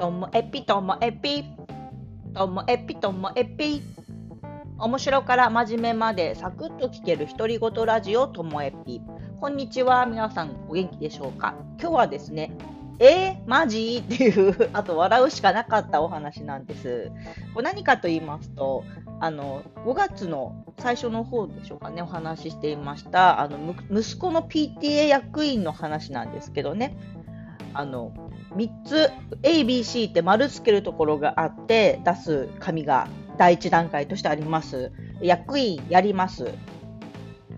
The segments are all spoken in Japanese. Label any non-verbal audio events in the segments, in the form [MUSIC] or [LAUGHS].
ともえぴともえぴともえぴともえぴ面白から真面目までサクッと聞ける独り言ラジオともえぴこんにちは皆さんお元気でしょうか？今日はですねえー、マジ？っていうあと笑うしかなかったお話なんです。何かと言いますとあの5月の最初の方でしょうかねお話ししていましたあの息子の PTA 役員の話なんですけどね。あの3つ ABC って丸つけるところがあって出す紙が第1段階としてあります。役員やります。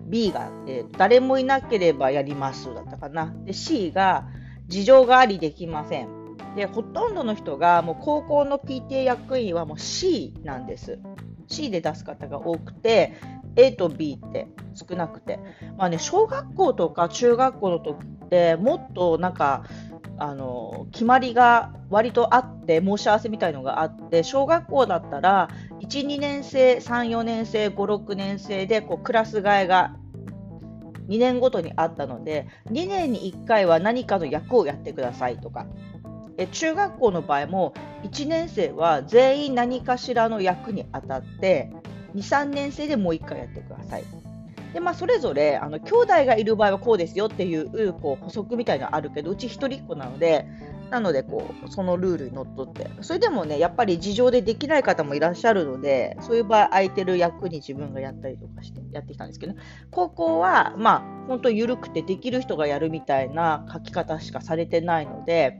B が、えー、誰もいなければやりますだったかな。で C が事情がありできません。でほとんどの人がもう高校の PTA 役員はもう C なんです。C で出す方が多くて A と B って少なくて、まあね、小学校とか中学校の時ってもっとなんかあの決まりが割とあって申し合わせみたいのがあって小学校だったら12年生34年生56年生でこうクラス替えが2年ごとにあったので2年に1回は何かの役をやってくださいとかえ中学校の場合も1年生は全員何かしらの役に当たって23年生でもう1回やってください。でまあ、それぞれあの兄弟がいる場合はこうですよっていうこう補足みたいなのがあるけどうち一人っ子なのでなのでこうそのルールにのっとって。それでもねやっぱり事情でできない方もいらっしゃるのでそういう場合空いてる役に自分がやったりとかしてやってきたんですけど、ね、高校はまあ本当緩くてできる人がやるみたいな書き方しかされてないので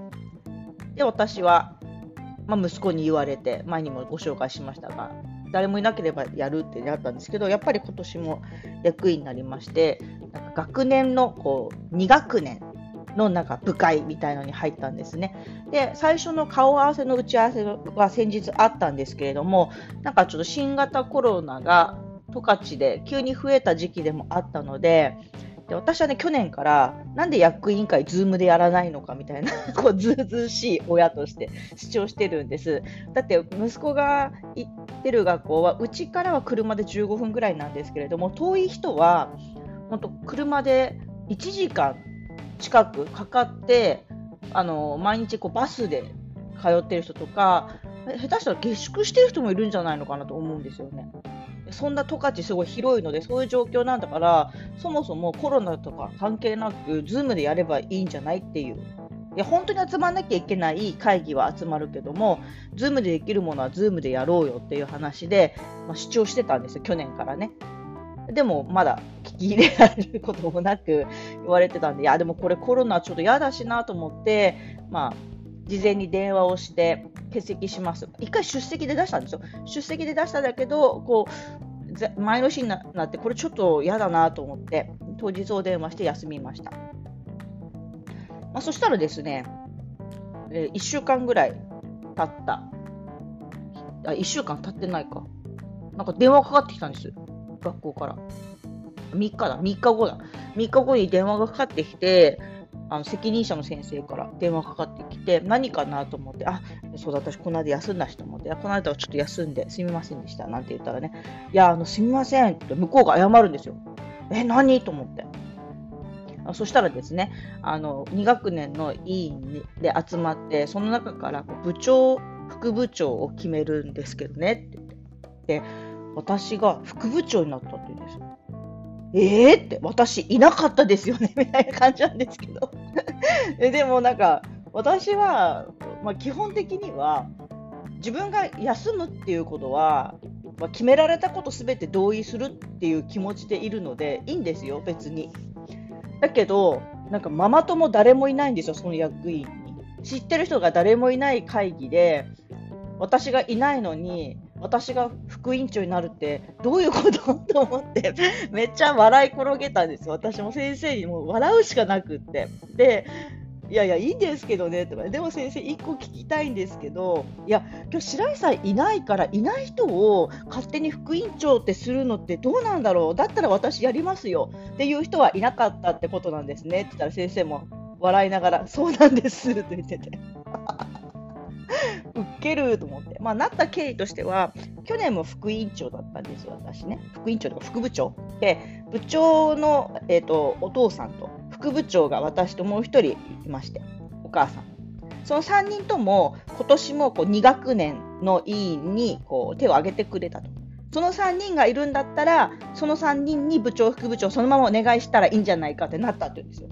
で私は、まあ、息子に言われて前にもご紹介しましたが誰もいなければやるってなったんですけどやっぱり今年も役員になりましてなんか学年のこう2学年のなんか部会みたいのに入ったんですね。で最初の顔合わせの打ち合わせは先日あったんですけれどもなんかちょっと新型コロナが十勝で急に増えた時期でもあったのでで私はね、去年から、なんで役員会、ズームでやらないのかみたいな、[LAUGHS] こう、ずうずうしい親として主張してるんです。だって、息子が行ってる学校は、うちからは車で15分ぐらいなんですけれども、遠い人は、本当、車で1時間近くかかって、あの、毎日こうバスで通ってる人とか、下手したら下宿してる人もいるんじゃないのかなと思うんですよね。そんな十勝すごい広いのでそういう状況なんだからそもそもコロナとか関係なく Zoom でやればいいんじゃないっていういや本当に集まんなきゃいけない会議は集まるけども Zoom でできるものは Zoom でやろうよっていう話で、まあ、主張してたんですよ去年からね。でもまだ聞き入れられることもなく言われてたんでいやでもこれコロナちょっと嫌だしなと思ってまあ事前に電話をして欠席します。一回出席で出したんですよ。出席で出したんだけど、こう、前の日になって、これちょっと嫌だなと思って、当日お電話して休みました。まあ、そしたらですね、え、1週間ぐらい経った。あ、1週間経ってないか。なんか電話かかってきたんです。学校から。3日だ、3日後だ。3日後に電話がかかってきて、あの責任者の先生から電話かかってきて、何かなと思って、あそうだ、私、この間休んだしと思って、この間はちょっと休んですみませんでしたなんて言ったらね、いや、あのすみませんって向こうが謝るんですよ。え、何と思ってあ。そしたらですね、あの2学年の委員で集まって、その中から部長、副部長を決めるんですけどねって言って。で、私が副部長になったって言うんですよ。えーって、私いなかったですよね [LAUGHS] みたいな感じなんですけど [LAUGHS] でもなんか、私は、まあ、基本的には、自分が休むっていうことは、まあ、決められたことすべて同意するっていう気持ちでいるので、いいんですよ、別に。だけど、なんかママ友誰もいないんですよ、その役員に。知ってる人が誰もいない会議で、私がいないのに、私が副委員長になるってどういうこと？[LAUGHS] と思ってめっちゃ笑い転げたんです私も先生にもう笑うしかなくって。でいやいやいいんですけどね。とかでも先生1個聞きたいんですけどいや今日白井さんいないからいない人を勝手に副委員長ってするのってどうなんだろう。だったら私やりますよ。っていう人はいなかったってことなんですね。って言ったら先生も笑いながらそうなんですって言ってて。[LAUGHS] ウケると思って、まあ、なった経緯としては、去年も副委員長だったんですよ、私ね。副委員長とか副部長。で、部長の、えーと、お父さんと副部長が私ともう一人いまして、お母さん。その3人とも今年もこう2学年の委員にこう手を挙げてくれたと。その3人がいるんだったら、その3人に部長、副部長、そのままお願いしたらいいんじゃないかってなったって言うんですよ。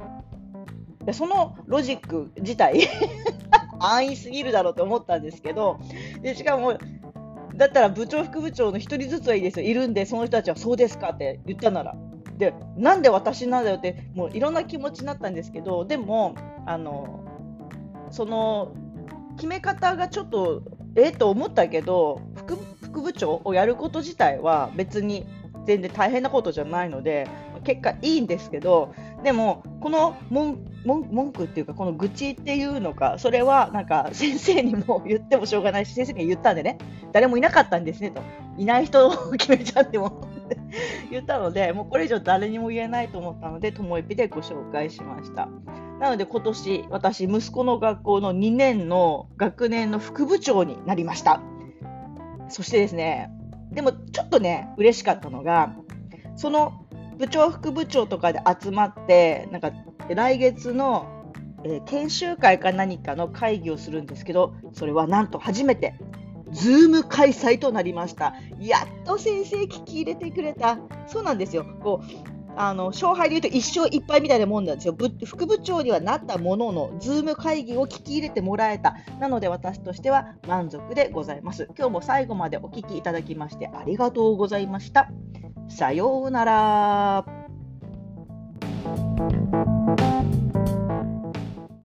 そのロジック自体 [LAUGHS] 安易すぎるだろうと思ったんですけど、でしかも、だったら部長、副部長の1人ずつはいいですよ、いるんで、その人たちはそうですかって言ったなら。で、なんで私なんだよって、もういろんな気持ちになったんですけど、でも、あの、その、決め方がちょっと、ええと思ったけど、副部長をやること自体は別に全然大変なことじゃないので、結果いいんですけど、でも、この文句っていうか、この愚痴っていうのか、それはなんか先生にも言ってもしょうがないし、先生に言ったんでね、誰もいなかったんですねと、いない人を [LAUGHS] 決めちゃっても [LAUGHS] 言ったので、もうこれ以上誰にも言えないと思ったので、ともえぴでご紹介しました。なので今年、私、息子の学校の2年の学年の副部長になりました。そしてですね、でもちょっとね、嬉しかったのが、その部長、副部長とかで集まって、なんか来月の、えー、研修会か何かの会議をするんですけど、それはなんと初めて、Zoom 開催となりました。やっと先生聞き入れてくれた。そうなんですよ。こうあの勝敗で言うと一勝一敗みたいなもんなんですよ。副部長にはなったものの、 Zoom 会議を聞き入れてもらえた。なので私としては満足でございます。今日も最後までお聞きいただきましてありがとうございました。さようなら。